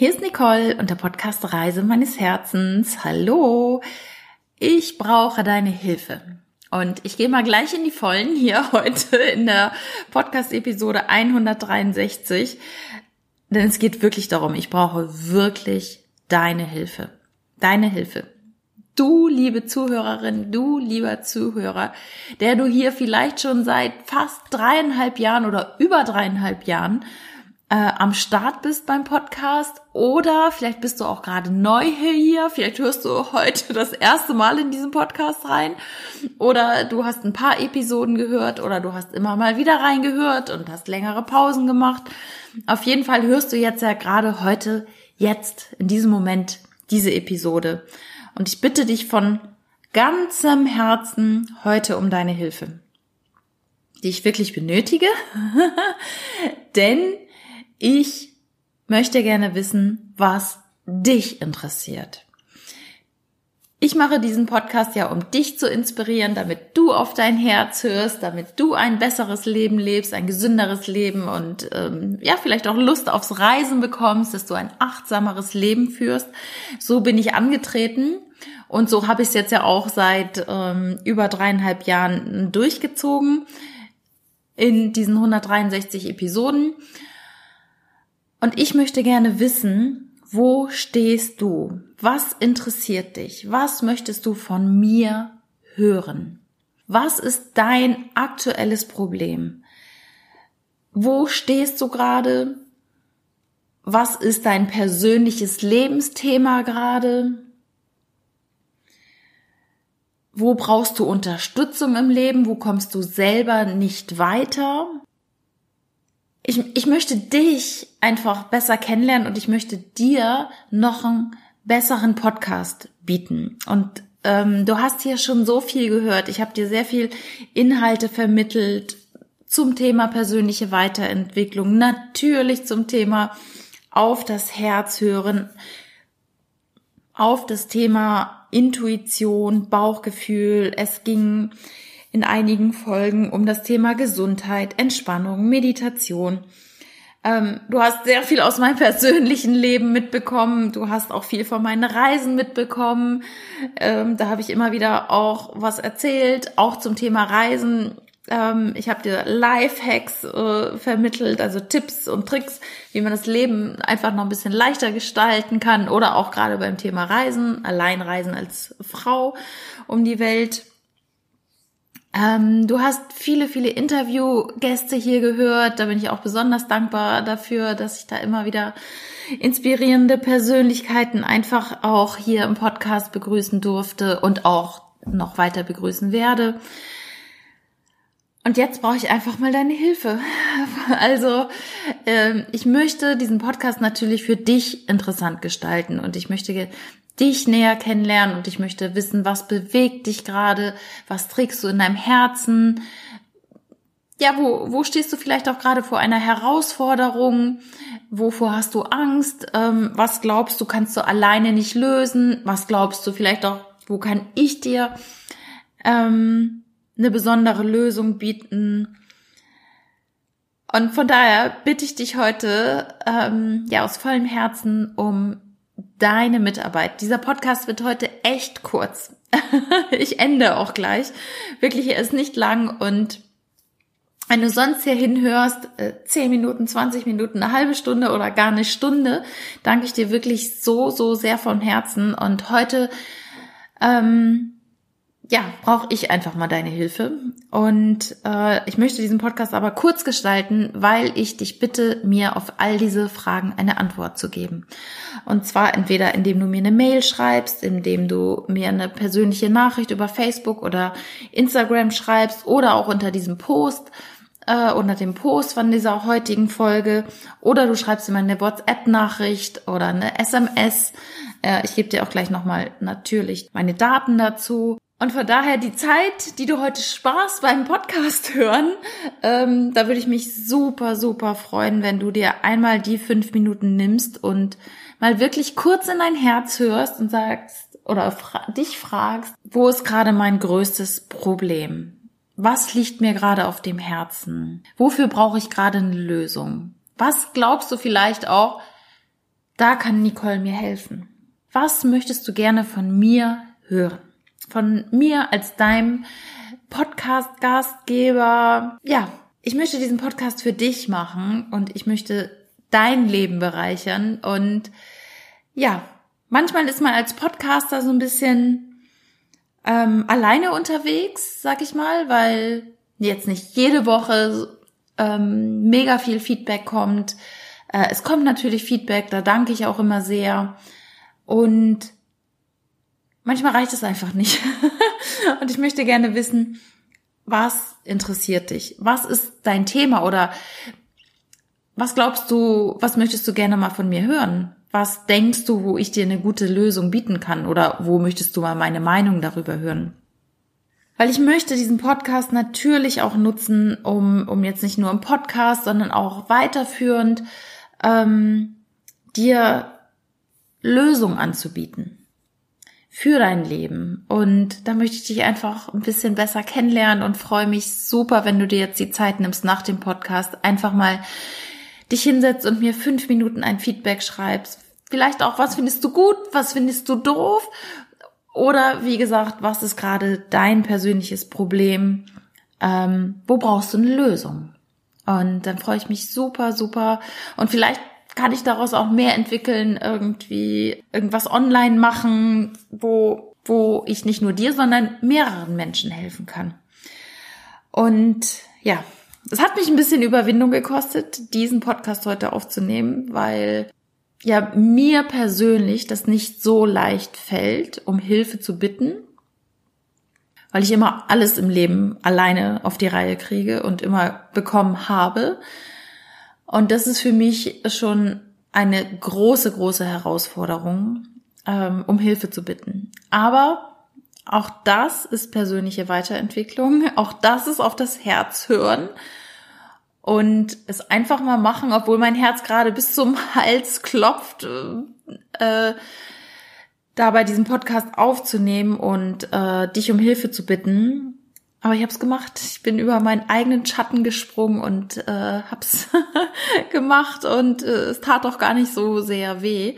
Hier ist Nicole und der Podcast Reise meines Herzens. Hallo, ich brauche deine Hilfe. Und ich gehe mal gleich in die Vollen hier heute in der Podcast-Episode 163. Denn es geht wirklich darum, ich brauche wirklich deine Hilfe. Deine Hilfe. Du, liebe Zuhörerin, du, lieber Zuhörer, der du hier vielleicht schon seit fast dreieinhalb Jahren oder über dreieinhalb Jahren äh, am Start bist beim Podcast oder vielleicht bist du auch gerade neu hier, vielleicht hörst du heute das erste Mal in diesen Podcast rein oder du hast ein paar Episoden gehört oder du hast immer mal wieder reingehört und hast längere Pausen gemacht. Auf jeden Fall hörst du jetzt ja gerade heute, jetzt, in diesem Moment diese Episode. Und ich bitte dich von ganzem Herzen heute um deine Hilfe, die ich wirklich benötige, denn ich möchte gerne wissen, was dich interessiert. Ich mache diesen Podcast ja, um dich zu inspirieren, damit du auf dein Herz hörst, damit du ein besseres Leben lebst, ein gesünderes Leben und ähm, ja, vielleicht auch Lust aufs Reisen bekommst, dass du ein achtsameres Leben führst. So bin ich angetreten und so habe ich es jetzt ja auch seit ähm, über dreieinhalb Jahren durchgezogen in diesen 163 Episoden. Und ich möchte gerne wissen, wo stehst du? Was interessiert dich? Was möchtest du von mir hören? Was ist dein aktuelles Problem? Wo stehst du gerade? Was ist dein persönliches Lebensthema gerade? Wo brauchst du Unterstützung im Leben? Wo kommst du selber nicht weiter? Ich, ich möchte dich einfach besser kennenlernen und ich möchte dir noch einen besseren Podcast bieten. Und ähm, du hast hier schon so viel gehört. Ich habe dir sehr viel Inhalte vermittelt zum Thema persönliche Weiterentwicklung, natürlich zum Thema auf das Herz hören, auf das Thema Intuition, Bauchgefühl. Es ging in einigen Folgen um das Thema Gesundheit, Entspannung, Meditation. Ähm, du hast sehr viel aus meinem persönlichen Leben mitbekommen. Du hast auch viel von meinen Reisen mitbekommen. Ähm, da habe ich immer wieder auch was erzählt, auch zum Thema Reisen. Ähm, ich habe dir Lifehacks äh, vermittelt, also Tipps und Tricks, wie man das Leben einfach noch ein bisschen leichter gestalten kann oder auch gerade beim Thema Reisen, Alleinreisen als Frau um die Welt. Ähm, du hast viele, viele Interviewgäste hier gehört. Da bin ich auch besonders dankbar dafür, dass ich da immer wieder inspirierende Persönlichkeiten einfach auch hier im Podcast begrüßen durfte und auch noch weiter begrüßen werde. Und jetzt brauche ich einfach mal deine Hilfe. Also ähm, ich möchte diesen Podcast natürlich für dich interessant gestalten und ich möchte dich näher kennenlernen und ich möchte wissen, was bewegt dich gerade, was trägst du in deinem Herzen, ja, wo, wo stehst du vielleicht auch gerade vor einer Herausforderung? Wovor hast du Angst? Ähm, was glaubst du, kannst du alleine nicht lösen? Was glaubst du vielleicht auch, wo kann ich dir ähm, eine besondere Lösung bieten? Und von daher bitte ich dich heute ähm, ja aus vollem Herzen um deine Mitarbeit. Dieser Podcast wird heute echt kurz. ich ende auch gleich. Wirklich, er ist nicht lang und wenn du sonst hier hinhörst, 10 äh, Minuten, 20 Minuten, eine halbe Stunde oder gar eine Stunde, danke ich dir wirklich so, so sehr von Herzen. Und heute ähm, ja, brauche ich einfach mal deine Hilfe. Und äh, ich möchte diesen Podcast aber kurz gestalten, weil ich dich bitte, mir auf all diese Fragen eine Antwort zu geben. Und zwar entweder indem du mir eine Mail schreibst, indem du mir eine persönliche Nachricht über Facebook oder Instagram schreibst oder auch unter diesem Post äh, unter dem Post von dieser heutigen Folge oder du schreibst mir eine WhatsApp-Nachricht oder eine SMS. Äh, ich gebe dir auch gleich nochmal natürlich meine Daten dazu. Und von daher die Zeit, die du heute sparst beim Podcast hören, ähm, da würde ich mich super, super freuen, wenn du dir einmal die fünf Minuten nimmst und mal wirklich kurz in dein Herz hörst und sagst oder fra dich fragst, wo ist gerade mein größtes Problem? Was liegt mir gerade auf dem Herzen? Wofür brauche ich gerade eine Lösung? Was glaubst du vielleicht auch, da kann Nicole mir helfen. Was möchtest du gerne von mir hören? Von mir als deinem Podcast-Gastgeber. Ja, ich möchte diesen Podcast für dich machen und ich möchte dein Leben bereichern. Und ja, manchmal ist man als Podcaster so ein bisschen ähm, alleine unterwegs, sag ich mal, weil jetzt nicht jede Woche ähm, mega viel Feedback kommt. Äh, es kommt natürlich Feedback, da danke ich auch immer sehr. Und manchmal reicht es einfach nicht. und ich möchte gerne wissen, was interessiert dich? Was ist dein Thema oder was glaubst du, was möchtest du gerne mal von mir hören? Was denkst du, wo ich dir eine gute Lösung bieten kann oder wo möchtest du mal meine Meinung darüber hören? Weil ich möchte diesen Podcast natürlich auch nutzen, um, um jetzt nicht nur im Podcast, sondern auch weiterführend ähm, dir Lösungen anzubieten für dein Leben. Und da möchte ich dich einfach ein bisschen besser kennenlernen und freue mich super, wenn du dir jetzt die Zeit nimmst nach dem Podcast, einfach mal dich hinsetzt und mir fünf Minuten ein Feedback schreibst. Vielleicht auch, was findest du gut, was findest du doof? Oder wie gesagt, was ist gerade dein persönliches Problem? Ähm, wo brauchst du eine Lösung? Und dann freue ich mich super, super. Und vielleicht kann ich daraus auch mehr entwickeln, irgendwie irgendwas online machen, wo, wo ich nicht nur dir, sondern mehreren Menschen helfen kann. Und ja, es hat mich ein bisschen Überwindung gekostet, diesen Podcast heute aufzunehmen, weil ja mir persönlich das nicht so leicht fällt, um Hilfe zu bitten, weil ich immer alles im Leben alleine auf die Reihe kriege und immer bekommen habe. Und das ist für mich schon eine große, große Herausforderung, ähm, um Hilfe zu bitten. Aber auch das ist persönliche Weiterentwicklung. Auch das ist auf das Herz hören und es einfach mal machen, obwohl mein Herz gerade bis zum Hals klopft, äh, da bei diesem Podcast aufzunehmen und äh, dich um Hilfe zu bitten. Aber ich habe es gemacht. Ich bin über meinen eigenen Schatten gesprungen und äh, hab's gemacht und äh, es tat doch gar nicht so sehr weh.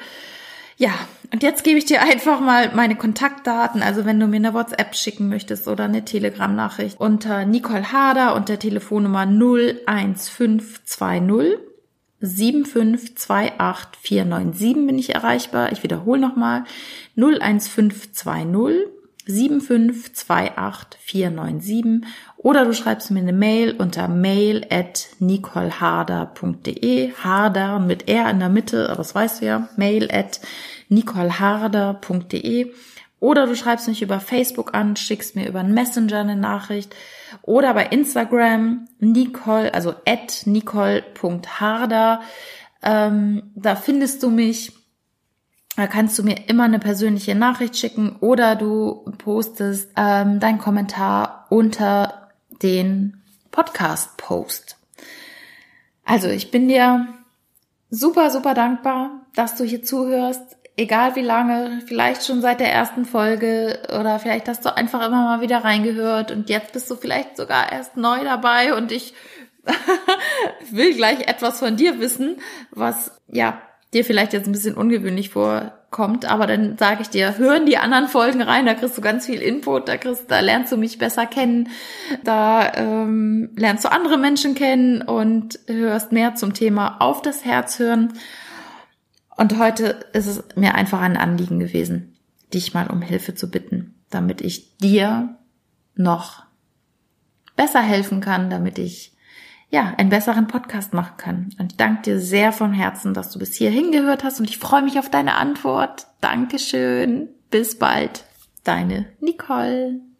Ja, und jetzt gebe ich dir einfach mal meine Kontaktdaten. Also wenn du mir eine WhatsApp schicken möchtest oder eine Telegram-Nachricht unter Nicole Harder und der Telefonnummer 01520 7528497 bin ich erreichbar. Ich wiederhole nochmal 01520 7528497 oder du schreibst mir eine Mail unter mail at nicoleharder.de Harder mit R in der Mitte, aber das weißt du ja, mail at nicoleharder.de oder du schreibst mich über Facebook an, schickst mir über einen Messenger eine Nachricht oder bei Instagram Nicole, also at nicole.harder. Ähm, da findest du mich. Da kannst du mir immer eine persönliche Nachricht schicken oder du postest ähm, deinen Kommentar unter den Podcast-Post. Also ich bin dir super, super dankbar, dass du hier zuhörst egal wie lange, vielleicht schon seit der ersten Folge oder vielleicht hast du einfach immer mal wieder reingehört und jetzt bist du vielleicht sogar erst neu dabei und ich will gleich etwas von dir wissen, was ja dir vielleicht jetzt ein bisschen ungewöhnlich vorkommt, aber dann sage ich dir, hören die anderen Folgen rein, da kriegst du ganz viel Input, da kriegst, da lernst du mich besser kennen, da ähm, lernst du andere Menschen kennen und hörst mehr zum Thema auf das Herz hören. Und heute ist es mir einfach ein Anliegen gewesen, dich mal um Hilfe zu bitten, damit ich dir noch besser helfen kann, damit ich ja einen besseren Podcast machen kann. Und ich danke dir sehr von Herzen, dass du bis hier hingehört hast und ich freue mich auf deine Antwort. Dankeschön. Bis bald. Deine Nicole.